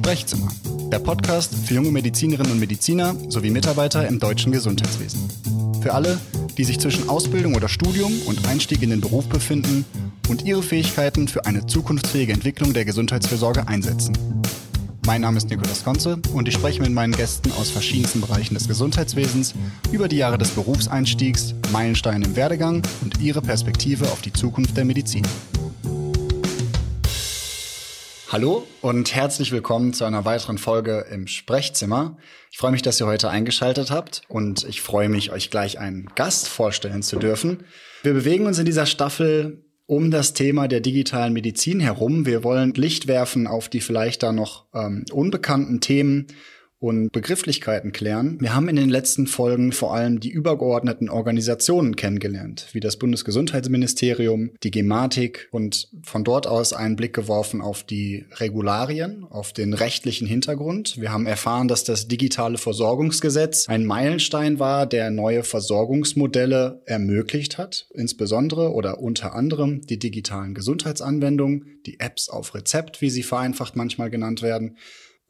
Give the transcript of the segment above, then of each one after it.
Sprechzimmer, der Podcast für junge Medizinerinnen und Mediziner sowie Mitarbeiter im deutschen Gesundheitswesen. Für alle, die sich zwischen Ausbildung oder Studium und Einstieg in den Beruf befinden und ihre Fähigkeiten für eine zukunftsfähige Entwicklung der Gesundheitsfürsorge einsetzen. Mein Name ist Nikolaus Konze und ich spreche mit meinen Gästen aus verschiedensten Bereichen des Gesundheitswesens über die Jahre des Berufseinstiegs, Meilensteine im Werdegang und ihre Perspektive auf die Zukunft der Medizin. Hallo und herzlich willkommen zu einer weiteren Folge im Sprechzimmer. Ich freue mich, dass ihr heute eingeschaltet habt und ich freue mich, euch gleich einen Gast vorstellen zu dürfen. Wir bewegen uns in dieser Staffel um das Thema der digitalen Medizin herum. Wir wollen Licht werfen auf die vielleicht da noch ähm, unbekannten Themen und Begrifflichkeiten klären. Wir haben in den letzten Folgen vor allem die übergeordneten Organisationen kennengelernt, wie das Bundesgesundheitsministerium, die Gematik und von dort aus einen Blick geworfen auf die Regularien, auf den rechtlichen Hintergrund. Wir haben erfahren, dass das digitale Versorgungsgesetz ein Meilenstein war, der neue Versorgungsmodelle ermöglicht hat, insbesondere oder unter anderem die digitalen Gesundheitsanwendungen, die Apps auf Rezept, wie sie vereinfacht manchmal genannt werden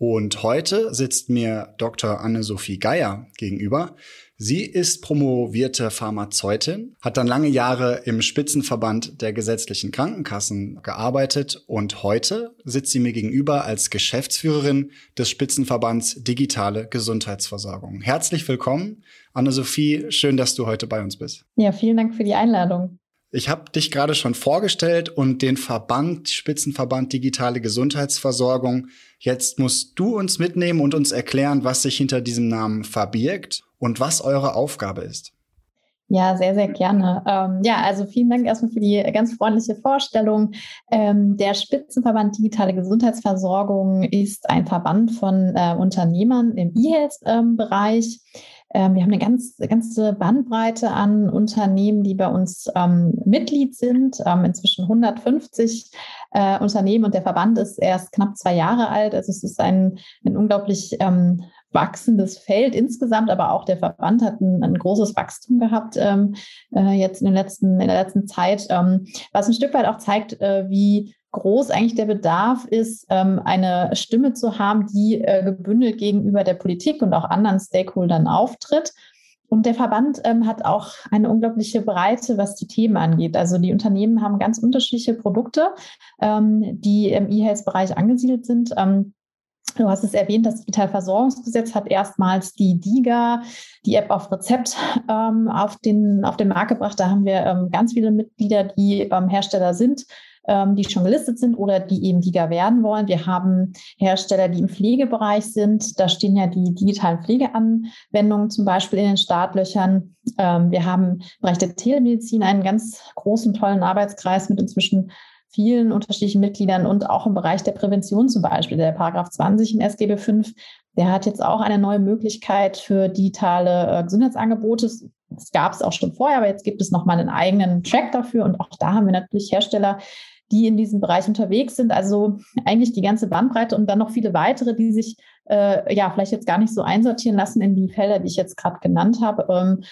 und heute sitzt mir Dr. Anne-Sophie Geier gegenüber. Sie ist promovierte Pharmazeutin, hat dann lange Jahre im Spitzenverband der gesetzlichen Krankenkassen gearbeitet und heute sitzt sie mir gegenüber als Geschäftsführerin des Spitzenverbands Digitale Gesundheitsversorgung. Herzlich willkommen, Anne-Sophie. Schön, dass du heute bei uns bist. Ja, vielen Dank für die Einladung. Ich habe dich gerade schon vorgestellt und den Verband, Spitzenverband Digitale Gesundheitsversorgung. Jetzt musst du uns mitnehmen und uns erklären, was sich hinter diesem Namen verbirgt und was eure Aufgabe ist. Ja, sehr, sehr gerne. Ähm, ja, also vielen Dank erstmal für die ganz freundliche Vorstellung. Ähm, der Spitzenverband Digitale Gesundheitsversorgung ist ein Verband von äh, Unternehmern im E-Health-Bereich. Ähm, ähm, wir haben eine ganz, ganze Bandbreite an Unternehmen, die bei uns ähm, Mitglied sind. Ähm, inzwischen 150 äh, Unternehmen und der Verband ist erst knapp zwei Jahre alt. Also es ist ein, ein unglaublich ähm, wachsendes Feld insgesamt, aber auch der Verband hat ein, ein großes Wachstum gehabt ähm, äh, jetzt in, den letzten, in der letzten Zeit, was ein Stück weit auch zeigt, äh, wie groß eigentlich der Bedarf ist, ähm, eine Stimme zu haben, die äh, gebündelt gegenüber der Politik und auch anderen Stakeholdern auftritt. Und der Verband ähm, hat auch eine unglaubliche Breite, was die Themen angeht. Also die Unternehmen haben ganz unterschiedliche Produkte, ähm, die im E-Health-Bereich angesiedelt sind. Du hast es erwähnt, das Digitalversorgungsgesetz hat erstmals die DIGA, die App auf Rezept, ähm, auf, den, auf den Markt gebracht. Da haben wir ähm, ganz viele Mitglieder, die ähm, Hersteller sind ähm, die schon gelistet sind oder die eben DIGA werden wollen. Wir haben Hersteller, die im Pflegebereich sind. Da stehen ja die digitalen Pflegeanwendungen zum Beispiel in den Startlöchern. Ähm, wir haben im Bereich der Telemedizin einen ganz großen, tollen Arbeitskreis mit inzwischen vielen unterschiedlichen Mitgliedern und auch im Bereich der Prävention zum Beispiel, der Paragraph 20 in SGB 5, der hat jetzt auch eine neue Möglichkeit für digitale äh, Gesundheitsangebote. Das gab es auch schon vorher, aber jetzt gibt es nochmal einen eigenen Track dafür und auch da haben wir natürlich Hersteller, die in diesem Bereich unterwegs sind. Also eigentlich die ganze Bandbreite und dann noch viele weitere, die sich äh, ja vielleicht jetzt gar nicht so einsortieren lassen in die Felder, die ich jetzt gerade genannt habe. Ähm,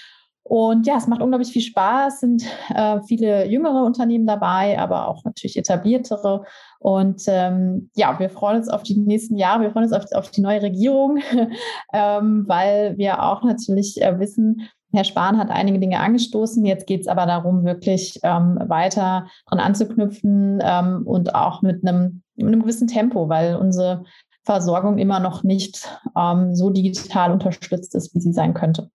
und ja, es macht unglaublich viel Spaß, sind äh, viele jüngere Unternehmen dabei, aber auch natürlich etabliertere. Und ähm, ja, wir freuen uns auf die nächsten Jahre, wir freuen uns auf, auf die neue Regierung, ähm, weil wir auch natürlich äh, wissen, Herr Spahn hat einige Dinge angestoßen. Jetzt geht es aber darum, wirklich ähm, weiter dran anzuknüpfen ähm, und auch mit einem, mit einem gewissen Tempo, weil unsere Versorgung immer noch nicht ähm, so digital unterstützt ist, wie sie sein könnte.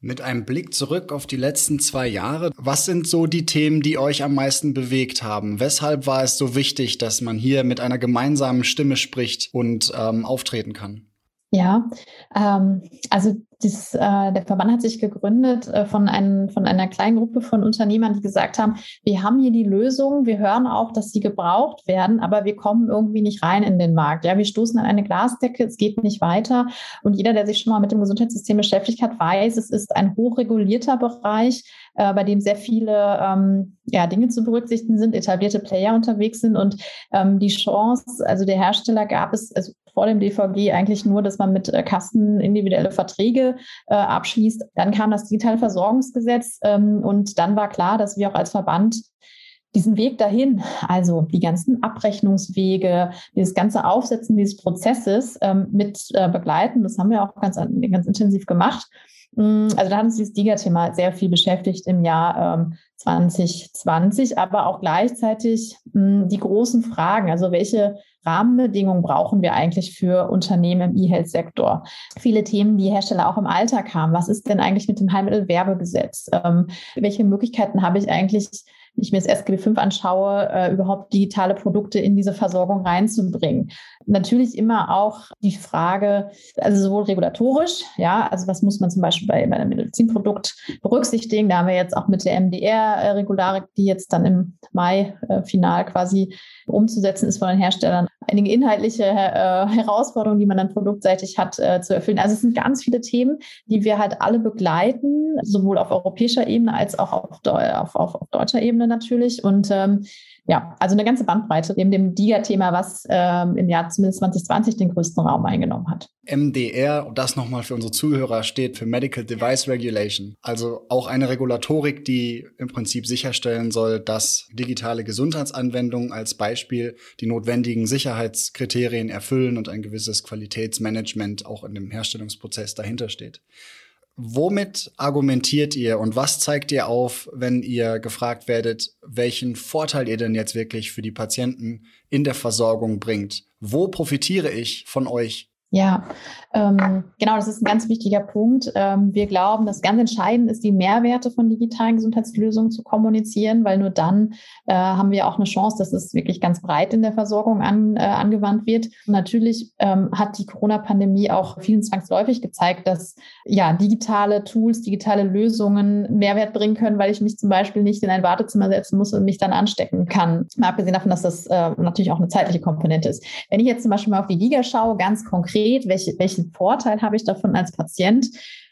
Mit einem Blick zurück auf die letzten zwei Jahre, was sind so die Themen, die euch am meisten bewegt haben? Weshalb war es so wichtig, dass man hier mit einer gemeinsamen Stimme spricht und ähm, auftreten kann? Ja, ähm, also das, äh, der Verband hat sich gegründet äh, von, ein, von einer kleinen Gruppe von Unternehmern, die gesagt haben, wir haben hier die Lösung, wir hören auch, dass sie gebraucht werden, aber wir kommen irgendwie nicht rein in den Markt. Ja, wir stoßen an eine Glasdecke, es geht nicht weiter. Und jeder, der sich schon mal mit dem Gesundheitssystem beschäftigt hat, weiß, es ist ein hochregulierter Bereich, äh, bei dem sehr viele ähm, ja, Dinge zu berücksichtigen sind, etablierte Player unterwegs sind und ähm, die Chance, also der Hersteller gab es, also vor dem DVG eigentlich nur, dass man mit äh, Kassen individuelle Verträge äh, abschließt. Dann kam das digitale Versorgungsgesetz ähm, und dann war klar, dass wir auch als Verband diesen Weg dahin, also die ganzen Abrechnungswege, dieses ganze Aufsetzen dieses Prozesses ähm, mit äh, begleiten. Das haben wir auch ganz, ganz intensiv gemacht. Mm, also da hat uns dieses DIGA-Thema sehr viel beschäftigt im Jahr ähm, 2020, aber auch gleichzeitig mh, mm, die großen Fragen, also welche Rahmenbedingungen brauchen wir eigentlich für Unternehmen im E-Health-Sektor? Viele Themen, die Hersteller auch im Alltag haben. Was ist denn eigentlich mit dem Heilmittelwerbegesetz? Ähm, welche Möglichkeiten habe ich eigentlich, ich mir das SGB V anschaue, äh, überhaupt digitale Produkte in diese Versorgung reinzubringen. Natürlich immer auch die Frage, also sowohl regulatorisch, ja, also was muss man zum Beispiel bei, bei einem Medizinprodukt berücksichtigen? Da haben wir jetzt auch mit der MDR-Regularik, die jetzt dann im Mai äh, final quasi umzusetzen ist von den Herstellern, einige inhaltliche äh, Herausforderungen, die man dann produktseitig hat, äh, zu erfüllen. Also es sind ganz viele Themen, die wir halt alle begleiten, sowohl auf europäischer Ebene als auch auf, auf, auf, auf deutscher Ebene natürlich. Und ähm, ja, also eine ganze Bandbreite neben dem DIGA-Thema, was ähm, im Jahr zumindest 2020 den größten Raum eingenommen hat. MDR, das nochmal für unsere Zuhörer, steht für Medical Device Regulation. Also auch eine Regulatorik, die im Prinzip sicherstellen soll, dass digitale Gesundheitsanwendungen als Beispiel die notwendigen Sicherheitskriterien erfüllen und ein gewisses Qualitätsmanagement auch in dem Herstellungsprozess dahinter steht. Womit argumentiert ihr und was zeigt ihr auf, wenn ihr gefragt werdet, welchen Vorteil ihr denn jetzt wirklich für die Patienten in der Versorgung bringt? Wo profitiere ich von euch ja, ähm, genau, das ist ein ganz wichtiger Punkt. Ähm, wir glauben, dass ganz entscheidend ist, die Mehrwerte von digitalen Gesundheitslösungen zu kommunizieren, weil nur dann äh, haben wir auch eine Chance, dass es wirklich ganz breit in der Versorgung an, äh, angewandt wird. Und natürlich ähm, hat die Corona-Pandemie auch vielen zwangsläufig gezeigt, dass ja digitale Tools, digitale Lösungen Mehrwert bringen können, weil ich mich zum Beispiel nicht in ein Wartezimmer setzen muss und mich dann anstecken kann. Mal abgesehen davon, dass das äh, natürlich auch eine zeitliche Komponente ist. Wenn ich jetzt zum Beispiel mal auf die Giga schaue, ganz konkret, konkret, welche, welchen Vorteil habe ich davon als Patient?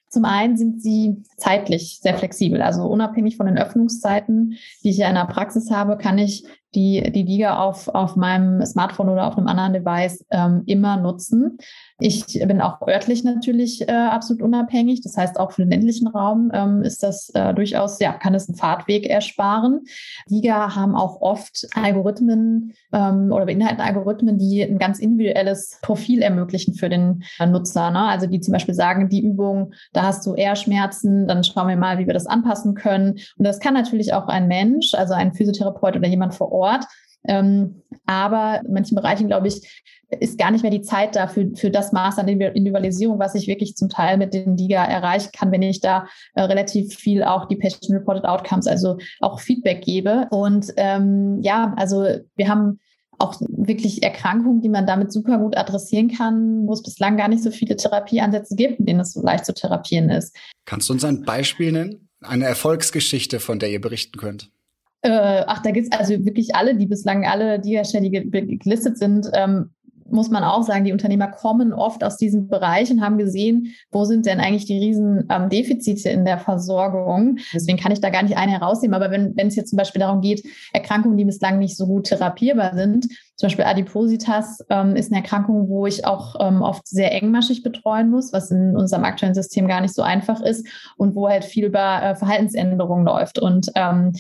Zum einen sind sie zeitlich sehr flexibel, also unabhängig von den Öffnungszeiten, die ich ja in der Praxis habe, kann ich die, die Liga auf, auf meinem Smartphone oder auf einem anderen Device ähm, immer nutzen. Ich bin auch örtlich natürlich äh, absolut unabhängig. Das heißt, auch für den ländlichen Raum ähm, ist das äh, durchaus, ja, kann es einen Fahrtweg ersparen. Liga haben auch oft Algorithmen ähm, oder beinhalten Algorithmen, die ein ganz individuelles Profil ermöglichen für den äh, Nutzer. Ne? Also die zum Beispiel sagen, die Übung, da hast du eher Schmerzen, dann schauen wir mal, wie wir das anpassen können. Und das kann natürlich auch ein Mensch, also ein Physiotherapeut oder jemand vor Ort, aber in manchen Bereichen, glaube ich, ist gar nicht mehr die Zeit da für, für das Maß an Individualisierung, was ich wirklich zum Teil mit den DIGA erreichen kann, wenn ich da äh, relativ viel auch die Patient Reported Outcomes, also auch Feedback gebe. Und ähm, ja, also wir haben auch wirklich Erkrankungen, die man damit super gut adressieren kann, wo es bislang gar nicht so viele Therapieansätze gibt, in denen es so leicht zu therapieren ist. Kannst du uns ein Beispiel nennen? Eine Erfolgsgeschichte, von der ihr berichten könnt? Äh, ach, da gibt es also wirklich alle, die bislang alle die gelistet sind, ähm, muss man auch sagen, die Unternehmer kommen oft aus diesem Bereich und haben gesehen, wo sind denn eigentlich die riesen ähm, Defizite in der Versorgung. Deswegen kann ich da gar nicht eine herausnehmen. Aber wenn, wenn es jetzt zum Beispiel darum geht, Erkrankungen, die bislang nicht so gut therapierbar sind, zum Beispiel Adipositas ähm, ist eine Erkrankung, wo ich auch ähm, oft sehr engmaschig betreuen muss, was in unserem aktuellen System gar nicht so einfach ist und wo halt viel über äh, Verhaltensänderungen läuft. Und ähm,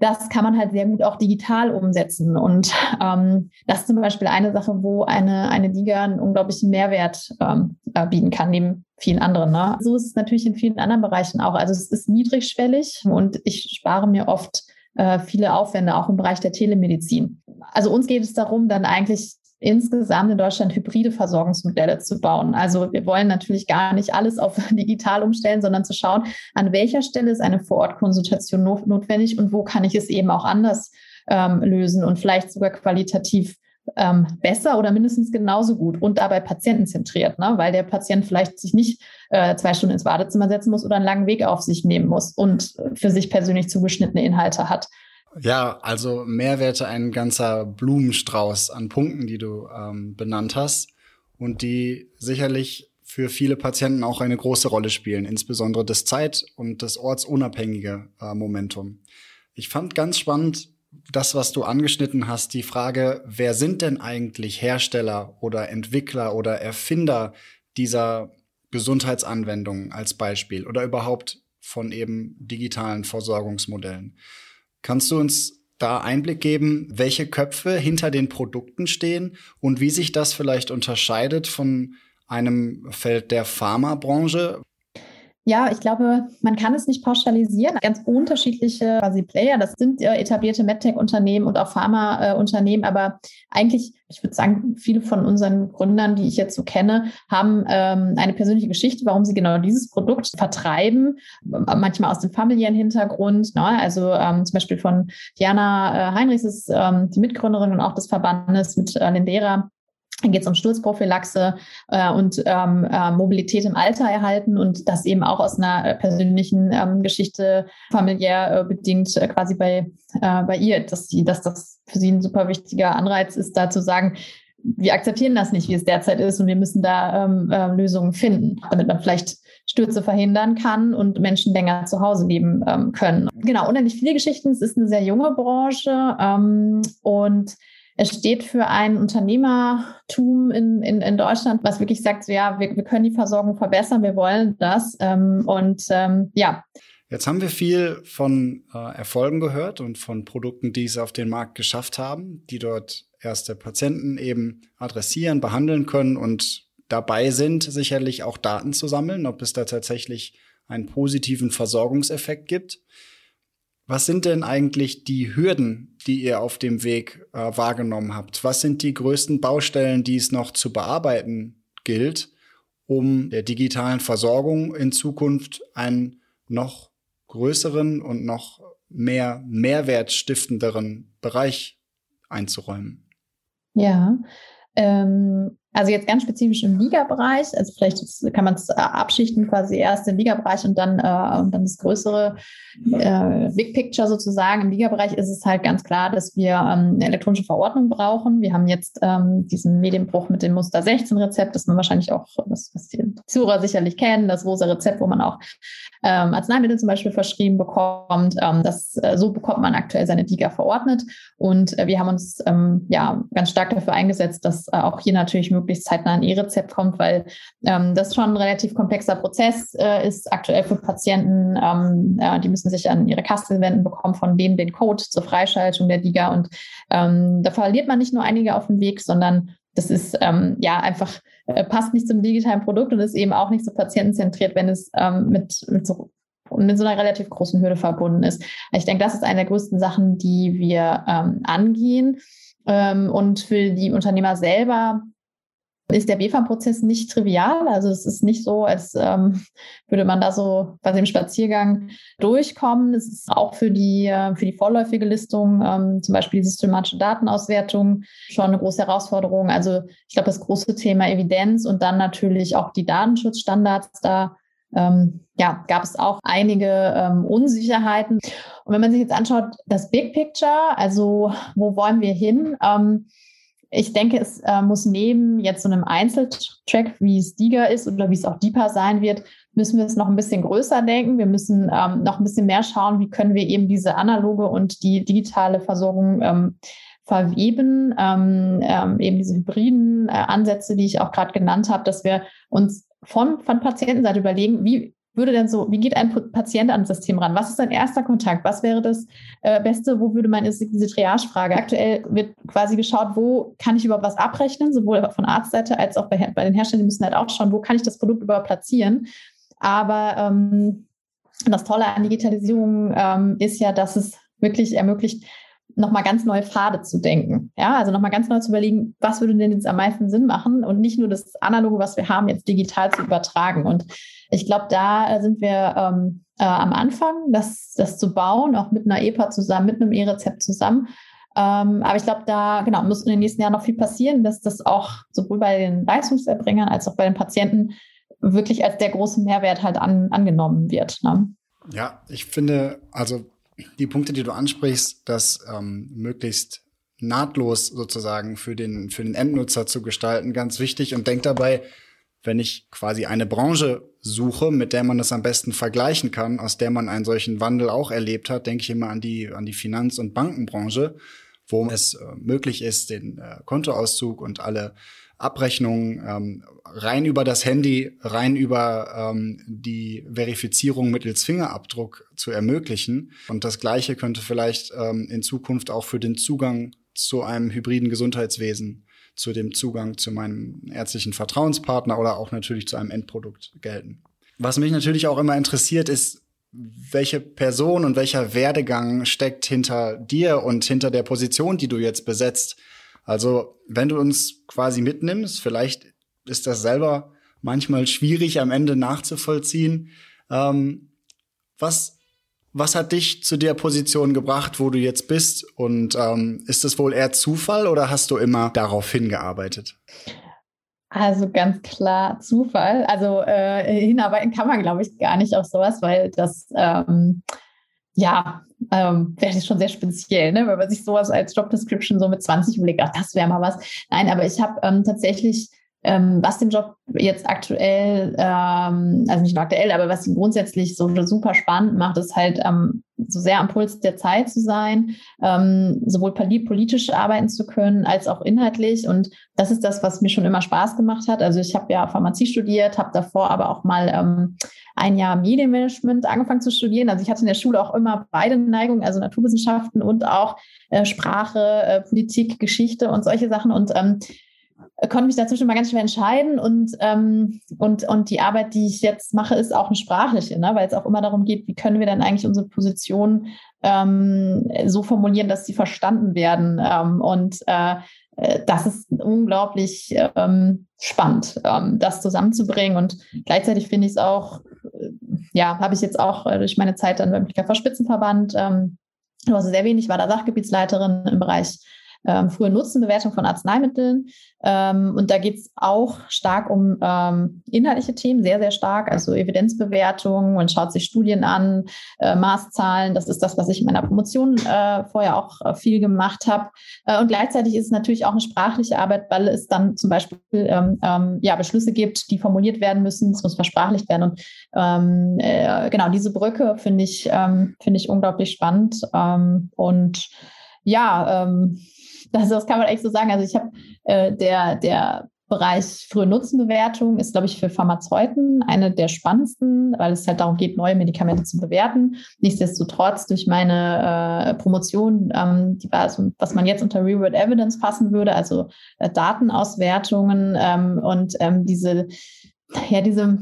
das kann man halt sehr gut auch digital umsetzen. Und ähm, das ist zum Beispiel eine Sache, wo eine, eine Liga einen unglaublichen Mehrwert ähm, äh, bieten kann, neben vielen anderen. Ne? So ist es natürlich in vielen anderen Bereichen auch. Also es ist niedrigschwellig und ich spare mir oft äh, viele Aufwände, auch im Bereich der Telemedizin. Also uns geht es darum, dann eigentlich insgesamt in Deutschland hybride Versorgungsmodelle zu bauen. Also wir wollen natürlich gar nicht alles auf digital umstellen, sondern zu schauen, an welcher Stelle ist eine Vorortkonsultation notwendig und wo kann ich es eben auch anders ähm, lösen und vielleicht sogar qualitativ ähm, besser oder mindestens genauso gut und dabei patientenzentriert, ne? weil der Patient vielleicht sich nicht äh, zwei Stunden ins Badezimmer setzen muss oder einen langen Weg auf sich nehmen muss und für sich persönlich zugeschnittene Inhalte hat. Ja, also Mehrwerte ein ganzer Blumenstrauß an Punkten, die du ähm, benannt hast und die sicherlich für viele Patienten auch eine große Rolle spielen, insbesondere das Zeit- und das ortsunabhängige äh, Momentum. Ich fand ganz spannend das, was du angeschnitten hast, die Frage, wer sind denn eigentlich Hersteller oder Entwickler oder Erfinder dieser Gesundheitsanwendungen als Beispiel oder überhaupt von eben digitalen Versorgungsmodellen? Kannst du uns da Einblick geben, welche Köpfe hinter den Produkten stehen und wie sich das vielleicht unterscheidet von einem Feld der Pharmabranche? Ja, ich glaube, man kann es nicht pauschalisieren. Ganz unterschiedliche quasi Player, das sind äh, etablierte MedTech-Unternehmen und auch Pharma-Unternehmen, aber eigentlich, ich würde sagen, viele von unseren Gründern, die ich jetzt so kenne, haben ähm, eine persönliche Geschichte, warum sie genau dieses Produkt vertreiben, manchmal aus dem familiären Hintergrund. Ne? Also ähm, zum Beispiel von Diana äh, Heinrichs ist ähm, die Mitgründerin und auch des Verbandes mit äh, Lindera dann geht es um Sturzprophylaxe äh, und ähm, äh, Mobilität im Alter erhalten und das eben auch aus einer äh, persönlichen ähm, Geschichte familiär äh, bedingt äh, quasi bei, äh, bei ihr, dass, sie, dass das für sie ein super wichtiger Anreiz ist, da zu sagen, wir akzeptieren das nicht, wie es derzeit ist und wir müssen da ähm, äh, Lösungen finden, damit man vielleicht Stürze verhindern kann und Menschen länger zu Hause leben ähm, können. Genau, unendlich viele Geschichten. Es ist eine sehr junge Branche ähm, und es steht für ein Unternehmertum in, in, in Deutschland, was wirklich sagt, so, ja, wir, wir können die Versorgung verbessern, wir wollen das. Ähm, und ähm, ja. Jetzt haben wir viel von äh, Erfolgen gehört und von Produkten, die es auf den Markt geschafft haben, die dort erste Patienten eben adressieren, behandeln können und dabei sind, sicherlich auch Daten zu sammeln, ob es da tatsächlich einen positiven Versorgungseffekt gibt. Was sind denn eigentlich die Hürden, die ihr auf dem Weg äh, wahrgenommen habt? Was sind die größten Baustellen, die es noch zu bearbeiten gilt, um der digitalen Versorgung in Zukunft einen noch größeren und noch mehr mehrwertstiftenderen Bereich einzuräumen? Ja, ähm, also jetzt ganz spezifisch im Liga-Bereich, also vielleicht kann man es äh, abschichten, quasi erst den Liga-Bereich und dann, äh, und dann das größere äh, Big Picture sozusagen. Im Liga-Bereich ist es halt ganz klar, dass wir ähm, eine elektronische Verordnung brauchen. Wir haben jetzt ähm, diesen Medienbruch mit dem Muster 16-Rezept, das man wahrscheinlich auch, was, was die Zuhörer sicherlich kennen, das rosa Rezept, wo man auch ähm, Arzneimittel zum Beispiel verschrieben bekommt. Ähm, das, äh, so bekommt man aktuell seine Liga verordnet. Und äh, wir haben uns ähm, ja ganz stark dafür eingesetzt, dass äh, auch hier natürlich möglichst zeitnah ein E-Rezept kommt, weil ähm, das schon ein relativ komplexer Prozess äh, ist aktuell für Patienten. Ähm, äh, die müssen sich an ihre Kasse wenden, bekommen von denen den Code zur Freischaltung der Liga. Und ähm, da verliert man nicht nur einige auf dem Weg, sondern das ist ähm, ja einfach, äh, passt nicht zum digitalen Produkt und ist eben auch nicht so patientenzentriert, wenn es ähm, mit, mit so und mit so einer relativ großen Hürde verbunden ist. Ich denke, das ist eine der größten Sachen, die wir ähm, angehen. Ähm, und für die Unternehmer selber ist der BFAM-Prozess nicht trivial. Also es ist nicht so, als ähm, würde man da so bei dem Spaziergang durchkommen. Es ist auch für die, äh, für die vorläufige Listung, ähm, zum Beispiel die systematische Datenauswertung, schon eine große Herausforderung. Also ich glaube, das große Thema Evidenz und dann natürlich auch die Datenschutzstandards da. Ähm, ja, gab es auch einige ähm, Unsicherheiten. Und wenn man sich jetzt anschaut, das Big Picture, also wo wollen wir hin? Ich denke, es äh, muss neben jetzt so einem Einzeltrack, wie es Diga ist oder wie es auch Deeper sein wird, müssen wir es noch ein bisschen größer denken. Wir müssen ähm, noch ein bisschen mehr schauen, wie können wir eben diese analoge und die digitale Versorgung ähm, verweben, ähm, ähm eben diese hybriden äh, Ansätze, die ich auch gerade genannt habe, dass wir uns von, von Patientenseite überlegen, wie würde denn so, wie geht ein Patient ans System ran? Was ist sein erster Kontakt? Was wäre das äh, Beste? Wo würde man, ist diese Triagefrage. Aktuell wird quasi geschaut, wo kann ich überhaupt was abrechnen, sowohl von Arztseite als auch bei, bei den Herstellern, die müssen halt auch schauen, wo kann ich das Produkt überhaupt platzieren. Aber ähm, das Tolle an Digitalisierung ähm, ist ja, dass es wirklich ermöglicht, nochmal ganz neue Pfade zu denken. Ja, also nochmal ganz neu zu überlegen, was würde denn jetzt am meisten Sinn machen und nicht nur das Analoge, was wir haben, jetzt digital zu übertragen. Und ich glaube, da sind wir ähm, äh, am Anfang, das, das zu bauen, auch mit einer EPA zusammen, mit einem E-Rezept zusammen. Ähm, aber ich glaube, da genau muss in den nächsten Jahren noch viel passieren, dass das auch sowohl bei den Leistungserbringern als auch bei den Patienten wirklich als der große Mehrwert halt an, angenommen wird. Ne? Ja, ich finde, also die Punkte, die du ansprichst, das ähm, möglichst nahtlos sozusagen für den, für den Endnutzer zu gestalten, ganz wichtig. Und denk dabei, wenn ich quasi eine Branche suche, mit der man das am besten vergleichen kann, aus der man einen solchen Wandel auch erlebt hat, denke ich immer an die, an die Finanz- und Bankenbranche, wo es äh, möglich ist, den äh, Kontoauszug und alle Abrechnungen ähm, rein über das Handy, rein über ähm, die Verifizierung mittels Fingerabdruck zu ermöglichen. Und das Gleiche könnte vielleicht ähm, in Zukunft auch für den Zugang zu einem hybriden Gesundheitswesen, zu dem Zugang zu meinem ärztlichen Vertrauenspartner oder auch natürlich zu einem Endprodukt gelten. Was mich natürlich auch immer interessiert, ist, welche Person und welcher Werdegang steckt hinter dir und hinter der Position, die du jetzt besetzt. Also, wenn du uns quasi mitnimmst, vielleicht ist das selber manchmal schwierig am Ende nachzuvollziehen. Ähm, was, was hat dich zu der Position gebracht, wo du jetzt bist? Und ähm, ist es wohl eher Zufall oder hast du immer darauf hingearbeitet? Also ganz klar Zufall. Also äh, hinarbeiten kann man, glaube ich, gar nicht auf sowas, weil das ähm, ja ähm, wäre schon sehr speziell, ne? wenn man sich sowas als Job Description so mit 20 überlegt, ach, das wäre mal was. Nein, aber ich habe ähm, tatsächlich ähm, was den Job jetzt aktuell, ähm, also nicht nur aktuell, aber was ihn grundsätzlich so super spannend macht, ist halt ähm, so sehr am Puls der Zeit zu sein, ähm, sowohl politisch arbeiten zu können als auch inhaltlich. Und das ist das, was mir schon immer Spaß gemacht hat. Also ich habe ja Pharmazie studiert, habe davor aber auch mal ähm, ein Jahr Medienmanagement angefangen zu studieren. Also ich hatte in der Schule auch immer beide Neigungen, also Naturwissenschaften und auch äh, Sprache, äh, Politik, Geschichte und solche Sachen. Und ähm, konnte mich dazwischen mal ganz schwer entscheiden und, ähm, und, und die Arbeit, die ich jetzt mache, ist auch eine sprachliche, ne? weil es auch immer darum geht, wie können wir denn eigentlich unsere Position ähm, so formulieren, dass sie verstanden werden. Ähm, und äh, äh das ist unglaublich ähm, spannend, ähm, das zusammenzubringen. Und gleichzeitig finde ich es auch, äh, ja, habe ich jetzt auch äh, durch meine Zeit dann beim PKV Spitzenverband, ähm, also sehr wenig, war da Sachgebietsleiterin im Bereich ähm, frühe Nutzenbewertung von Arzneimitteln. Ähm, und da geht es auch stark um ähm, inhaltliche Themen, sehr, sehr stark, also Evidenzbewertung. Man schaut sich Studien an, äh, Maßzahlen. Das ist das, was ich in meiner Promotion äh, vorher auch äh, viel gemacht habe. Äh, und gleichzeitig ist es natürlich auch eine sprachliche Arbeit, weil es dann zum Beispiel ähm, ähm, ja, Beschlüsse gibt, die formuliert werden müssen. Es muss versprachlicht werden. Und ähm, äh, genau diese Brücke finde ich, finde ich unglaublich spannend. und ja, ähm, das, das kann man echt so sagen. Also ich habe äh, der, der Bereich frühe Nutzenbewertung ist, glaube ich, für Pharmazeuten eine der spannendsten, weil es halt darum geht, neue Medikamente zu bewerten. Nichtsdestotrotz durch meine äh, Promotion, ähm, die war so, was man jetzt unter Real-World Evidence fassen würde, also äh, Datenauswertungen ähm, und ähm, diese, ja, diese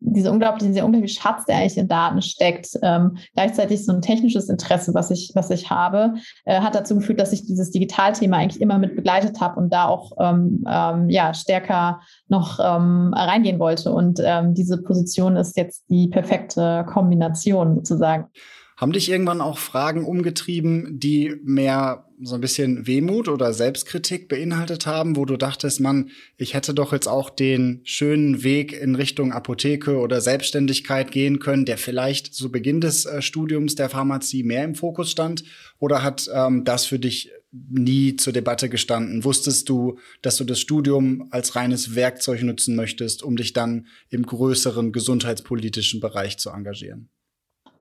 diese unglaubliche, dieser unglaubliche Schatz, der eigentlich in Daten steckt, ähm, gleichzeitig so ein technisches Interesse, was ich, was ich habe, äh, hat dazu geführt, dass ich dieses Digitalthema eigentlich immer mit begleitet habe und da auch ähm, ähm, ja stärker noch ähm, reingehen wollte. Und ähm, diese Position ist jetzt die perfekte Kombination sozusagen. Haben dich irgendwann auch Fragen umgetrieben, die mehr so ein bisschen Wehmut oder Selbstkritik beinhaltet haben, wo du dachtest, man, ich hätte doch jetzt auch den schönen Weg in Richtung Apotheke oder Selbstständigkeit gehen können, der vielleicht zu Beginn des äh, Studiums der Pharmazie mehr im Fokus stand? Oder hat ähm, das für dich nie zur Debatte gestanden? Wusstest du, dass du das Studium als reines Werkzeug nutzen möchtest, um dich dann im größeren gesundheitspolitischen Bereich zu engagieren?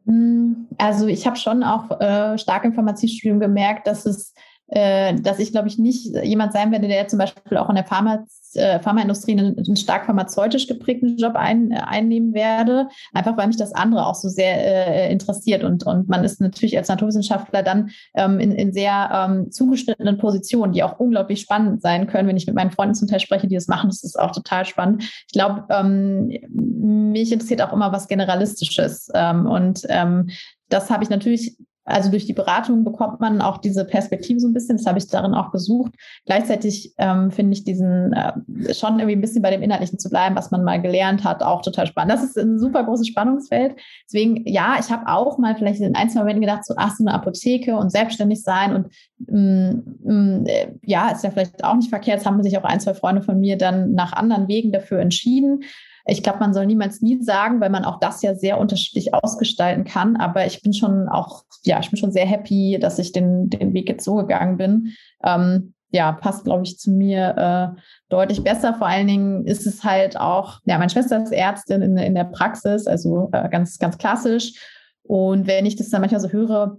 Hm, also ich habe schon auch äh, stark im Pharmaziestudium gemerkt, dass es äh, dass ich, glaube ich, nicht jemand sein werde, der zum Beispiel auch in der Pharma, Pharmaindustrie einen, einen, stark pharmazeutisch geprägten Job ein, äh, einnehmen werde, einfach weil mich das andere auch so sehr äh, interessiert. Und, und man ist natürlich als Naturwissenschaftler dann ähm, in, in sehr ähm, zugeschnittenen Positionen, die auch unglaublich spannend sein können. Wenn ich mit meinen Freunden zum Teil spreche, die das machen, das ist auch total spannend. Ich glaube, ähm, mich interessiert auch immer was Generalistisches. Ähm, und ähm, das habe ich natürlich also durch die Beratung bekommt man auch diese Perspektive so ein bisschen. Das habe ich darin auch gesucht. Gleichzeitig ähm, finde ich diesen äh, schon irgendwie ein bisschen bei dem Inhaltlichen zu bleiben, was man mal gelernt hat, auch total spannend. Das ist ein super großes Spannungsfeld. Deswegen, ja, ich habe auch mal vielleicht in ein, zwei Momenten gedacht, so, ach, so eine Apotheke und selbstständig sein und mm, mm, äh, ja, ist ja vielleicht auch nicht verkehrt. Es haben sich auch ein, zwei Freunde von mir dann nach anderen Wegen dafür entschieden. Ich glaube, man soll niemals nie sagen, weil man auch das ja sehr unterschiedlich ausgestalten kann. Aber ich bin schon auch, ja, ich bin schon sehr happy, dass ich den, den Weg jetzt so gegangen bin. Ähm, ja, passt, glaube ich, zu mir äh, deutlich besser. Vor allen Dingen ist es halt auch, ja, meine Schwester ist Ärztin in, in der Praxis, also äh, ganz, ganz klassisch. Und wenn ich das dann manchmal so höre,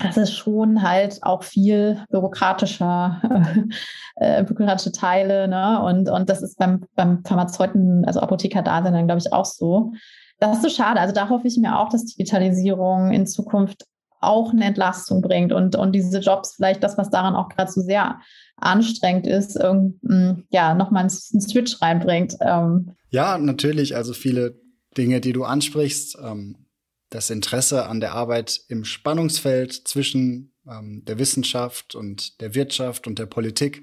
das ist schon halt auch viel bürokratischer, äh, bürokratische Teile, ne? Und, und das ist beim, beim Pharmazeuten, also Apotheker da sind dann, glaube ich, auch so. Das ist so schade. Also da hoffe ich mir auch, dass Digitalisierung in Zukunft auch eine Entlastung bringt und, und diese Jobs vielleicht das, was daran auch gerade so sehr anstrengend ist, mm, ja, nochmal einen Switch reinbringt. Ähm. Ja, natürlich. Also viele Dinge, die du ansprichst, ähm, das Interesse an der Arbeit im Spannungsfeld zwischen ähm, der Wissenschaft und der Wirtschaft und der Politik.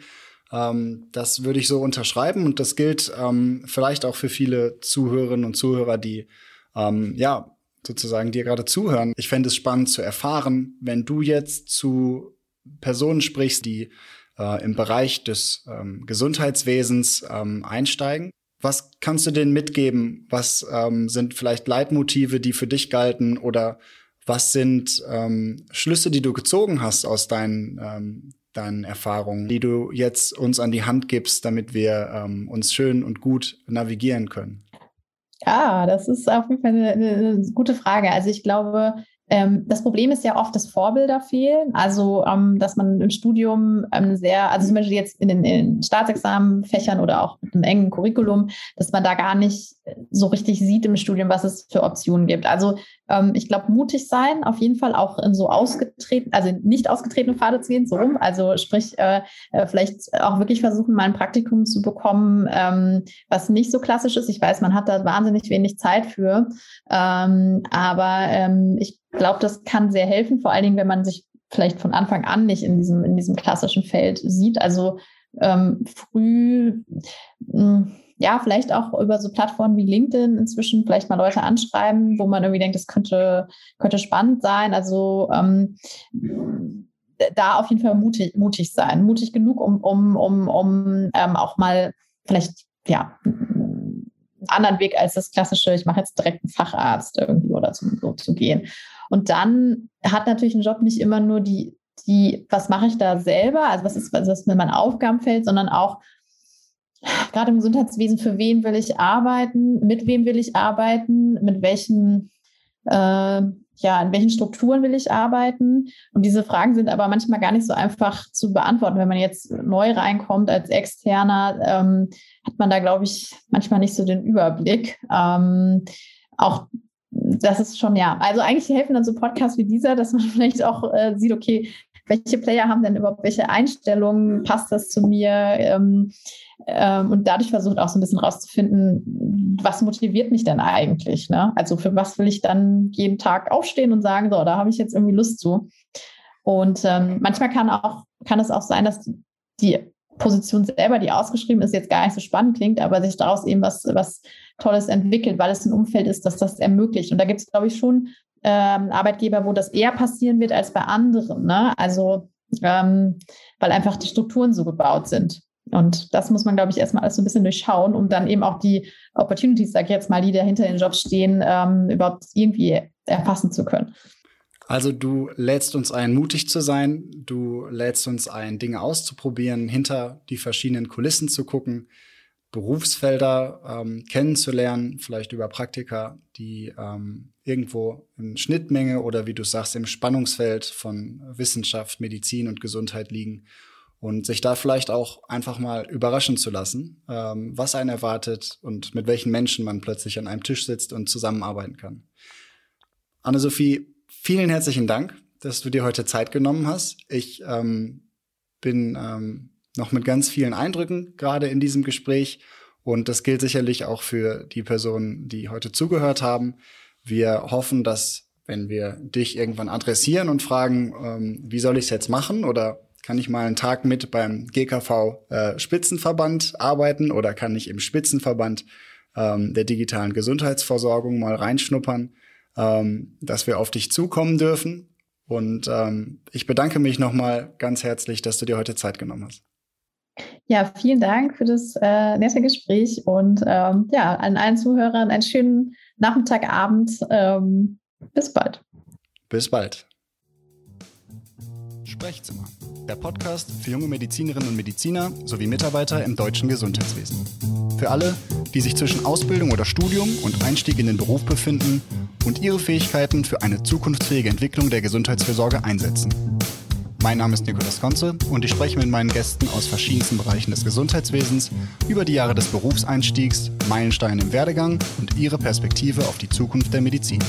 Ähm, das würde ich so unterschreiben und das gilt ähm, vielleicht auch für viele Zuhörerinnen und Zuhörer, die ähm, ja sozusagen dir gerade zuhören. Ich fände es spannend zu erfahren, wenn du jetzt zu Personen sprichst, die äh, im Bereich des ähm, Gesundheitswesens ähm, einsteigen was kannst du denen mitgeben? Was ähm, sind vielleicht Leitmotive, die für dich galten? Oder was sind ähm, Schlüsse, die du gezogen hast aus deinen, ähm, deinen Erfahrungen, die du jetzt uns an die Hand gibst, damit wir ähm, uns schön und gut navigieren können? Ja, das ist auf jeden Fall eine, eine gute Frage. Also ich glaube, ähm, das Problem ist ja oft, dass Vorbilder fehlen. Also, ähm, dass man im Studium ähm, sehr, also zum Beispiel jetzt in den, in Staatsexamenfächern oder auch mit einem engen Curriculum, dass man da gar nicht so richtig sieht im Studium, was es für Optionen gibt. Also ähm, ich glaube, mutig sein, auf jeden Fall auch in so ausgetreten, also nicht ausgetretene Pfade zu gehen, so rum. Also sprich, äh, äh, vielleicht auch wirklich versuchen, mal ein Praktikum zu bekommen, ähm, was nicht so klassisch ist. Ich weiß, man hat da wahnsinnig wenig Zeit für. Ähm, aber ähm, ich glaube, das kann sehr helfen, vor allen Dingen, wenn man sich vielleicht von Anfang an nicht in diesem, in diesem klassischen Feld sieht. Also ähm, früh mh, hm, ja, vielleicht auch über so Plattformen wie LinkedIn inzwischen vielleicht mal Leute anschreiben, wo man irgendwie denkt, das könnte, könnte spannend sein. Also ähm, da auf jeden Fall mutig, mutig sein, mutig genug, um, um, um, um ähm, auch mal vielleicht, ja, anderen Weg als das klassische, ich mache jetzt direkt einen Facharzt irgendwie oder so, so zu gehen. Und dann hat natürlich ein Job nicht immer nur die, die, was mache ich da selber, also was ist, was ist mein Aufgabenfeld, sondern auch, gerade im Gesundheitswesen, für wen will ich arbeiten, mit wem will ich arbeiten, mit welchen, äh, ja, in welchen Strukturen will ich arbeiten. Und diese Fragen sind aber manchmal gar nicht so einfach zu beantworten. Wenn man jetzt neu reinkommt als Externer, ähm, hat man da, glaube ich, manchmal nicht so den Überblick. Ähm, auch das ist schon, ja, also eigentlich helfen dann so Podcasts wie dieser, dass man vielleicht auch äh, sieht, okay, welche Player haben denn überhaupt welche Einstellungen, passt das zu mir? Ähm, ähm, und dadurch versucht auch so ein bisschen rauszufinden, was motiviert mich denn eigentlich? Ne? Also für was will ich dann jeden Tag aufstehen und sagen, so, da habe ich jetzt irgendwie Lust zu. Und ähm, manchmal kann auch, kann es auch sein, dass die Position selber, die ausgeschrieben ist, jetzt gar nicht so spannend klingt, aber sich daraus eben was, was Tolles entwickelt, weil es ein Umfeld ist, das das ermöglicht. Und da gibt es, glaube ich, schon ähm, Arbeitgeber, wo das eher passieren wird als bei anderen. Ne? Also, ähm, weil einfach die Strukturen so gebaut sind. Und das muss man, glaube ich, erstmal alles so ein bisschen durchschauen, um dann eben auch die Opportunities, sag ich jetzt mal, die dahinter den Jobs stehen, ähm, überhaupt irgendwie erfassen zu können. Also du lädst uns ein, mutig zu sein, du lädst uns ein, Dinge auszuprobieren, hinter die verschiedenen Kulissen zu gucken, Berufsfelder ähm, kennenzulernen, vielleicht über Praktika, die ähm, irgendwo in Schnittmenge oder wie du sagst, im Spannungsfeld von Wissenschaft, Medizin und Gesundheit liegen und sich da vielleicht auch einfach mal überraschen zu lassen, ähm, was einen erwartet und mit welchen Menschen man plötzlich an einem Tisch sitzt und zusammenarbeiten kann. Anne-Sophie, vielen herzlichen Dank, dass du dir heute Zeit genommen hast. Ich ähm, bin ähm, noch mit ganz vielen Eindrücken gerade in diesem Gespräch. Und das gilt sicherlich auch für die Personen, die heute zugehört haben. Wir hoffen, dass wenn wir dich irgendwann adressieren und fragen, ähm, wie soll ich es jetzt machen oder kann ich mal einen Tag mit beim GKV äh, Spitzenverband arbeiten oder kann ich im Spitzenverband ähm, der digitalen Gesundheitsversorgung mal reinschnuppern, ähm, dass wir auf dich zukommen dürfen. Und ähm, ich bedanke mich nochmal ganz herzlich, dass du dir heute Zeit genommen hast. Ja, vielen Dank für das äh, nette Gespräch und ähm, ja, an allen Zuhörern einen schönen Nachmittag, Abend. Ähm, bis bald. Bis bald. Sprechzimmer, der Podcast für junge Medizinerinnen und Mediziner sowie Mitarbeiter im deutschen Gesundheitswesen. Für alle, die sich zwischen Ausbildung oder Studium und Einstieg in den Beruf befinden und ihre Fähigkeiten für eine zukunftsfähige Entwicklung der Gesundheitsfürsorge einsetzen. Mein Name ist Nikolaus Konze und ich spreche mit meinen Gästen aus verschiedensten Bereichen des Gesundheitswesens über die Jahre des Berufseinstiegs, Meilensteine im Werdegang und ihre Perspektive auf die Zukunft der Medizin.